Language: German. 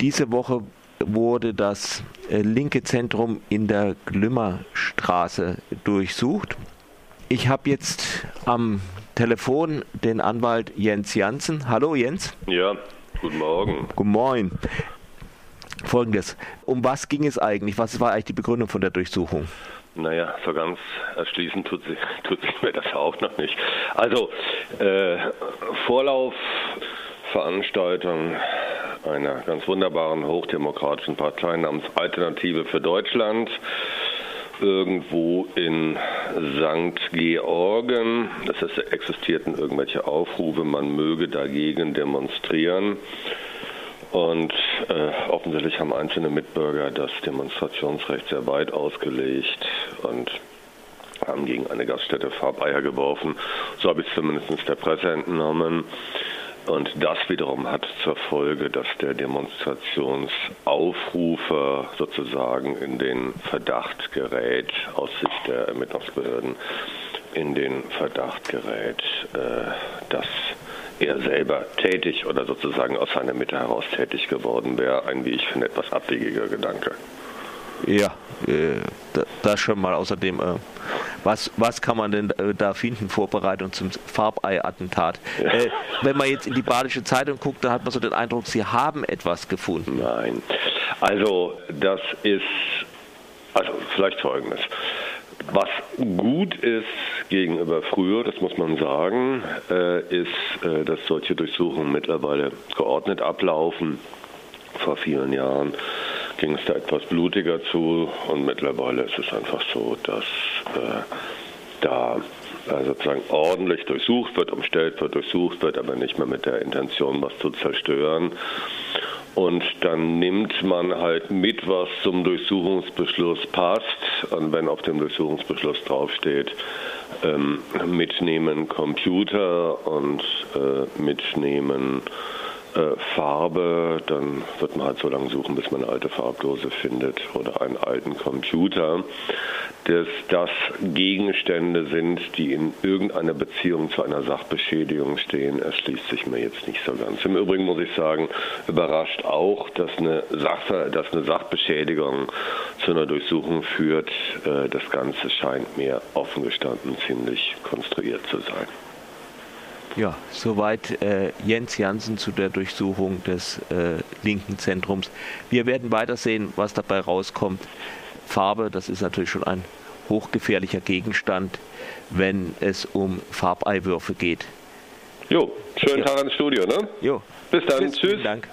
Diese Woche wurde das äh, linke Zentrum in der Glümmerstraße durchsucht. Ich habe jetzt am Telefon den Anwalt Jens Janssen. Hallo Jens. Ja, guten Morgen. Guten Morgen. Folgendes, um was ging es eigentlich? Was war eigentlich die Begründung von der Durchsuchung? Naja, so ganz erschließen tut sich, tut sich mir das auch noch nicht. Also, äh, Vorlauf, Veranstaltung einer ganz wunderbaren hochdemokratischen Partei namens Alternative für Deutschland irgendwo in St. Georgen. Es existierten irgendwelche Aufrufe, man möge dagegen demonstrieren. Und äh, offensichtlich haben einzelne Mitbürger das Demonstrationsrecht sehr weit ausgelegt und haben gegen eine Gaststätte Farbeier geworfen. So habe ich es zumindest der Presse entnommen. Und das wiederum hat zur Folge, dass der Demonstrationsaufrufer sozusagen in den Verdacht gerät, aus Sicht der Ermittlungsbehörden, in den Verdacht gerät, äh, dass er selber tätig oder sozusagen aus seiner Mitte heraus tätig geworden wäre. Ein, wie ich finde, etwas abwegiger Gedanke. Ja, äh, das schon mal außerdem. Was, was kann man denn äh, da finden, Vorbereitung zum Farbei-Attentat? Ja. Äh, wenn man jetzt in die Badische Zeitung guckt, dann hat man so den Eindruck, Sie haben etwas gefunden. Nein. Also, das ist, also vielleicht folgendes. Was gut ist gegenüber früher, das muss man sagen, äh, ist, äh, dass solche Durchsuchungen mittlerweile geordnet ablaufen. Vor vielen Jahren ging es da etwas blutiger zu und mittlerweile ist es einfach so, dass äh, da äh, sozusagen ordentlich durchsucht wird, umstellt wird, durchsucht wird, aber nicht mehr mit der Intention, was zu zerstören. Und dann nimmt man halt mit, was zum Durchsuchungsbeschluss passt. Und wenn auf dem Durchsuchungsbeschluss draufsteht, ähm, mitnehmen Computer und äh, mitnehmen äh, Farbe, dann wird man halt so lange suchen, bis man eine alte Farbdose findet oder einen alten Computer, dass das Gegenstände sind, die in irgendeiner Beziehung zu einer Sachbeschädigung stehen, erschließt sich mir jetzt nicht so ganz. Im Übrigen muss ich sagen, überrascht auch, dass eine, Sache, dass eine Sachbeschädigung zu einer Durchsuchung führt. Äh, das Ganze scheint mir offen gestanden ziemlich konstruiert zu sein. Ja, soweit äh, Jens Jansen zu der Durchsuchung des äh, linken Zentrums. Wir werden weitersehen, was dabei rauskommt. Farbe, das ist natürlich schon ein hochgefährlicher Gegenstand, wenn es um Farbeiwürfe geht. Jo, schönen ja. Tag ins Studio, ne? Jo. Bis dann. Tschüss. Tschüss. Dank.